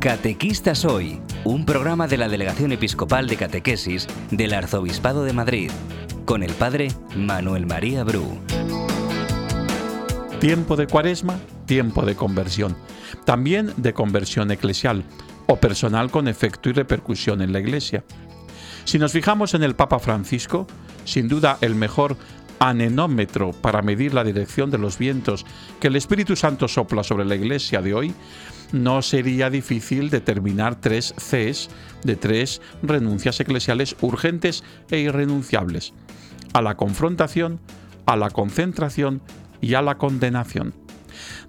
Catequistas Hoy, un programa de la Delegación Episcopal de Catequesis del Arzobispado de Madrid, con el Padre Manuel María Bru. Tiempo de cuaresma, tiempo de conversión, también de conversión eclesial o personal con efecto y repercusión en la Iglesia. Si nos fijamos en el Papa Francisco, sin duda el mejor anenómetro para medir la dirección de los vientos que el Espíritu Santo sopla sobre la Iglesia de hoy, no sería difícil determinar tres Cs de tres renuncias eclesiales urgentes e irrenunciables, a la confrontación, a la concentración y a la condenación.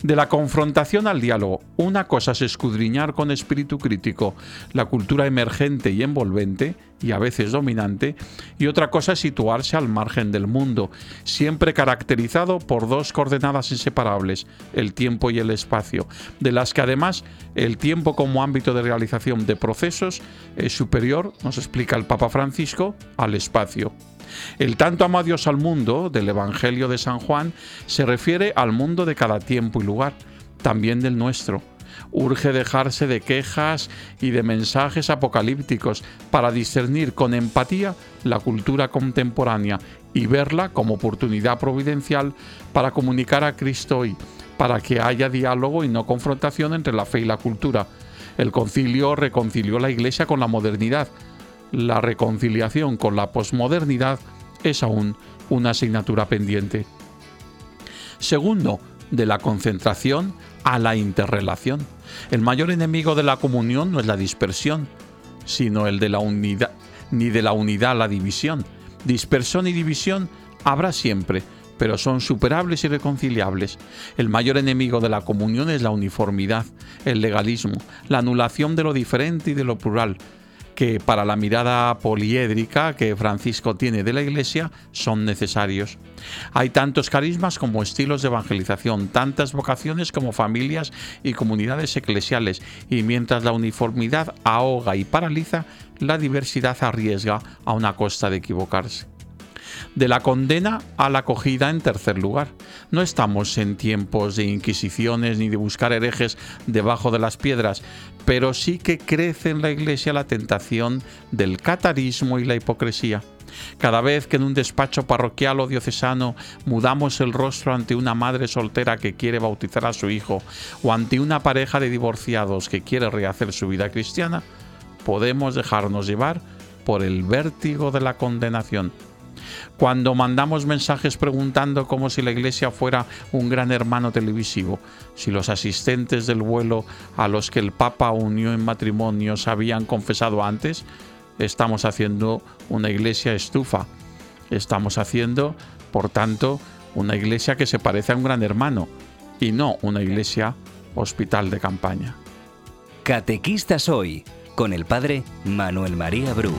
De la confrontación al diálogo, una cosa es escudriñar con espíritu crítico la cultura emergente y envolvente, y a veces dominante, y otra cosa es situarse al margen del mundo, siempre caracterizado por dos coordenadas inseparables, el tiempo y el espacio, de las que además el tiempo como ámbito de realización de procesos es superior, nos explica el Papa Francisco, al espacio. El tanto amo a Dios al mundo del Evangelio de San Juan se refiere al mundo de cada tiempo y lugar, también del nuestro. Urge dejarse de quejas y de mensajes apocalípticos para discernir con empatía la cultura contemporánea y verla como oportunidad providencial para comunicar a Cristo hoy, para que haya diálogo y no confrontación entre la fe y la cultura. El concilio reconcilió la Iglesia con la modernidad, la reconciliación con la posmodernidad es aún una asignatura pendiente. Segundo, de la concentración a la interrelación. El mayor enemigo de la comunión no es la dispersión, sino el de la unidad, ni de la unidad la división. Dispersión y división habrá siempre, pero son superables y reconciliables. El mayor enemigo de la comunión es la uniformidad, el legalismo, la anulación de lo diferente y de lo plural, que para la mirada poliédrica que Francisco tiene de la Iglesia son necesarios. Hay tantos carismas como estilos de evangelización, tantas vocaciones como familias y comunidades eclesiales, y mientras la uniformidad ahoga y paraliza, la diversidad arriesga a una costa de equivocarse de la condena a la acogida en tercer lugar. No estamos en tiempos de inquisiciones ni de buscar herejes debajo de las piedras, pero sí que crece en la Iglesia la tentación del catarismo y la hipocresía. Cada vez que en un despacho parroquial o diocesano mudamos el rostro ante una madre soltera que quiere bautizar a su hijo o ante una pareja de divorciados que quiere rehacer su vida cristiana, podemos dejarnos llevar por el vértigo de la condenación cuando mandamos mensajes preguntando como si la iglesia fuera un gran hermano televisivo, si los asistentes del vuelo a los que el Papa unió en matrimonio se habían confesado antes, estamos haciendo una iglesia estufa. Estamos haciendo, por tanto, una iglesia que se parece a un gran hermano y no una iglesia hospital de campaña. Catequistas hoy con el padre Manuel María Bru.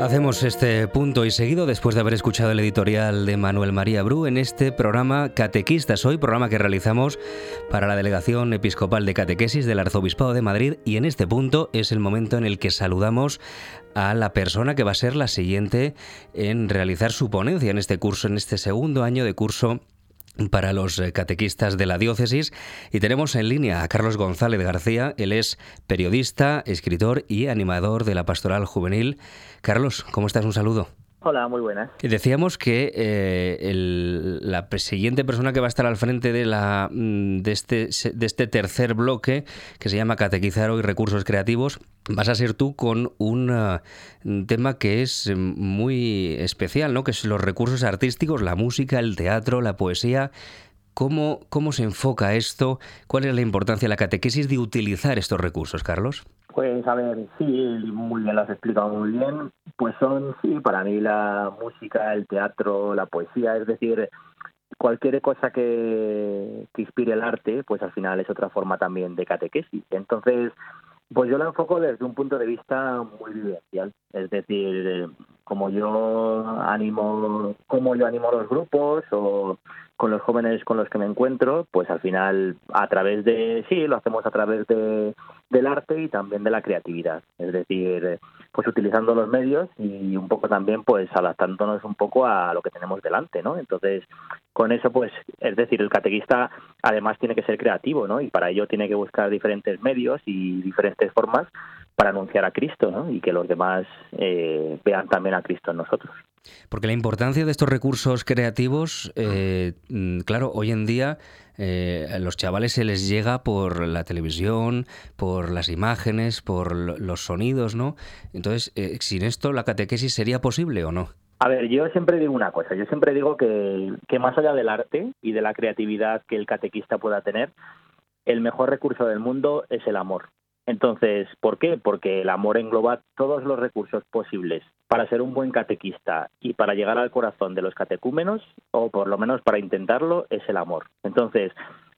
Hacemos este punto y seguido después de haber escuchado el editorial de Manuel María Bru en este programa Catequistas Hoy, programa que realizamos para la Delegación Episcopal de Catequesis del Arzobispado de Madrid. Y en este punto es el momento en el que saludamos a la persona que va a ser la siguiente en realizar su ponencia en este curso, en este segundo año de curso para los eh, catequistas de la diócesis y tenemos en línea a Carlos González García, él es periodista, escritor y animador de la Pastoral Juvenil. Carlos, ¿cómo estás? Un saludo. Hola, muy buenas. Decíamos que eh, la siguiente persona que va a estar al frente de, la, mm, de, este, de este tercer bloque, que se llama Catequizar hoy recursos creativos, vas a ser tú con un tema que es muy especial, ¿no? que es los recursos artísticos, la música, el teatro, la poesía. ¿Cómo, ¿Cómo se enfoca esto? ¿Cuál es la importancia de la catequesis de utilizar estos recursos, Carlos? Pues a ver, sí, muy bien, lo has explicado muy bien. Pues son, sí, para mí la música, el teatro, la poesía, es decir, cualquier cosa que, inspire el arte, pues al final es otra forma también de catequesis. Entonces, pues yo la enfoco desde un punto de vista muy vivencial, es decir, como yo animo, como yo animo los grupos o con los jóvenes con los que me encuentro, pues al final a través de, sí, lo hacemos a través de, del arte y también de la creatividad, es decir, pues utilizando los medios y un poco también pues adaptándonos un poco a lo que tenemos delante, ¿no? Entonces, con eso pues, es decir, el catequista además tiene que ser creativo, ¿no? Y para ello tiene que buscar diferentes medios y diferentes formas para anunciar a Cristo, ¿no? Y que los demás eh, vean también a Cristo en nosotros. Porque la importancia de estos recursos creativos, eh, mm, claro, hoy en día eh, a los chavales se les llega por la televisión, por las imágenes, por los sonidos, ¿no? Entonces, eh, sin esto, ¿la catequesis sería posible o no? A ver, yo siempre digo una cosa, yo siempre digo que, que más allá del arte y de la creatividad que el catequista pueda tener, el mejor recurso del mundo es el amor. Entonces, ¿por qué? Porque el amor engloba todos los recursos posibles para ser un buen catequista y para llegar al corazón de los catecúmenos, o por lo menos para intentarlo, es el amor. Entonces,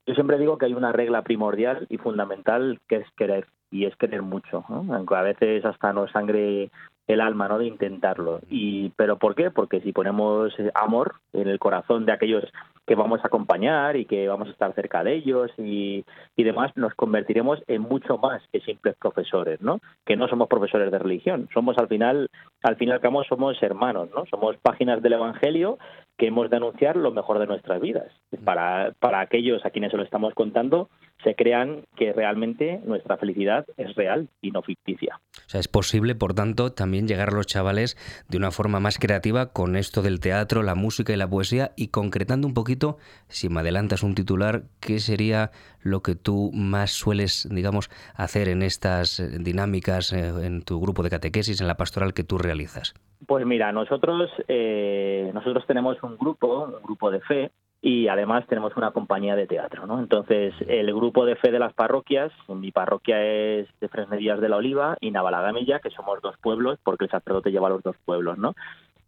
yo siempre digo que hay una regla primordial y fundamental que es querer, y es querer mucho, aunque a veces hasta nos sangre el alma no de intentarlo y pero por qué porque si ponemos amor en el corazón de aquellos que vamos a acompañar y que vamos a estar cerca de ellos y, y demás nos convertiremos en mucho más que simples profesores no que no somos profesores de religión somos al final al fin y al cabo somos hermanos no somos páginas del evangelio que hemos de anunciar lo mejor de nuestras vidas. Para para aquellos a quienes se lo estamos contando se crean que realmente nuestra felicidad es real y no ficticia. O sea, es posible, por tanto, también llegar a los chavales de una forma más creativa con esto del teatro, la música y la poesía y concretando un poquito, si me adelantas un titular, ¿qué sería lo que tú más sueles, digamos, hacer en estas dinámicas eh, en tu grupo de catequesis, en la pastoral que tú realizas? Pues mira, nosotros, eh, nosotros tenemos un grupo, un grupo de fe, y además tenemos una compañía de teatro, ¿no? Entonces, el grupo de fe de las parroquias, mi parroquia es de Fresnedías de la Oliva y Navalagamilla, que somos dos pueblos, porque el sacerdote lleva a los dos pueblos, ¿no?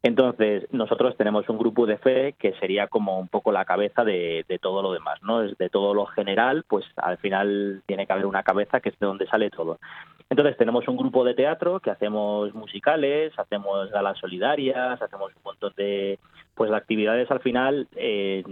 Entonces, nosotros tenemos un grupo de fe que sería como un poco la cabeza de, todo lo demás, ¿no? De todo lo general, pues al final tiene que haber una cabeza que es de donde sale todo. Entonces, tenemos un grupo de teatro que hacemos musicales, hacemos galas solidarias, hacemos un montón de, pues, actividades al final. Eh,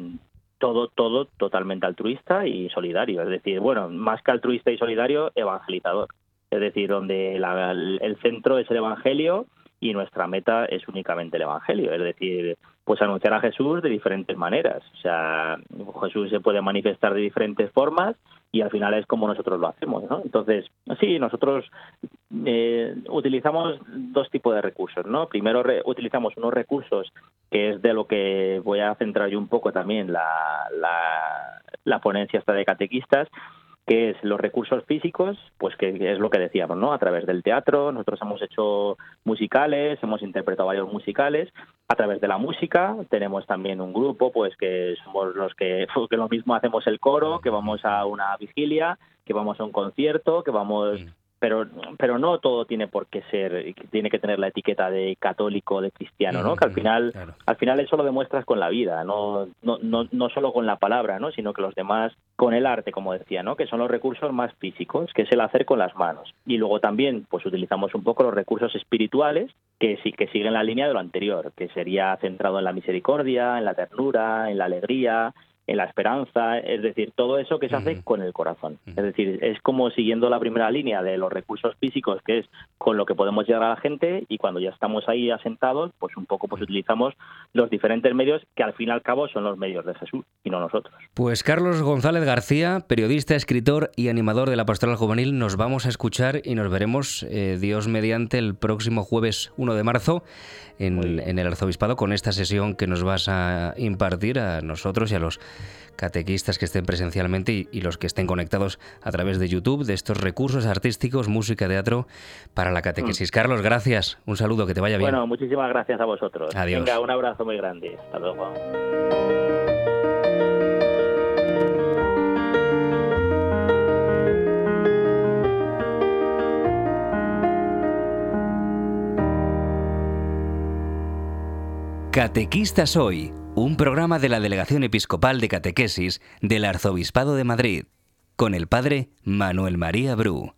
todo, todo totalmente altruista y solidario. Es decir, bueno, más que altruista y solidario, evangelizador. Es decir, donde el centro es el Evangelio y nuestra meta es únicamente el Evangelio, es decir, pues anunciar a Jesús de diferentes maneras. O sea, Jesús se puede manifestar de diferentes formas y al final es como nosotros lo hacemos, ¿no? Entonces, sí, nosotros eh, utilizamos dos tipos de recursos, ¿no? Primero utilizamos unos recursos que es de lo que voy a centrar yo un poco también la, la, la ponencia esta de catequistas, que es los recursos físicos, pues que es lo que decíamos, ¿no? A través del teatro, nosotros hemos hecho musicales, hemos interpretado varios musicales, a través de la música tenemos también un grupo, pues que somos los que, que lo mismo hacemos el coro, que vamos a una vigilia, que vamos a un concierto, que vamos pero pero no todo tiene por qué ser tiene que tener la etiqueta de católico de cristiano no que al final al final eso lo demuestras con la vida no, no no no solo con la palabra no sino que los demás con el arte como decía no que son los recursos más físicos que es el hacer con las manos. Y luego también pues utilizamos un poco los recursos espirituales que sí que siguen la línea de lo anterior que sería centrado en la misericordia en la ternura en la alegría en la esperanza, es decir, todo eso que se hace con el corazón. Es decir, es como siguiendo la primera línea de los recursos físicos, que es con lo que podemos llegar a la gente, y cuando ya estamos ahí asentados, pues un poco pues utilizamos los diferentes medios que al fin y al cabo son los medios de Jesús y no nosotros. Pues Carlos González García, periodista, escritor y animador de la Pastoral Juvenil, nos vamos a escuchar y nos veremos, eh, Dios mediante, el próximo jueves 1 de marzo en, en el Arzobispado con esta sesión que nos vas a impartir a nosotros y a los catequistas que estén presencialmente y, los que estén conectados a través de YouTube de estos recursos artísticos, música, teatro para la catequesis. Mm. Carlos, gracias. Un saludo, que te vaya bien. Bueno, muchísimas gracias a vosotros. Adiós. Venga, un abrazo muy grande. Hasta luego. Catequistas hoy un programa de la Delegación Episcopal de Catequesis del Arzobispado de Madrid, con el padre Manuel María Bru.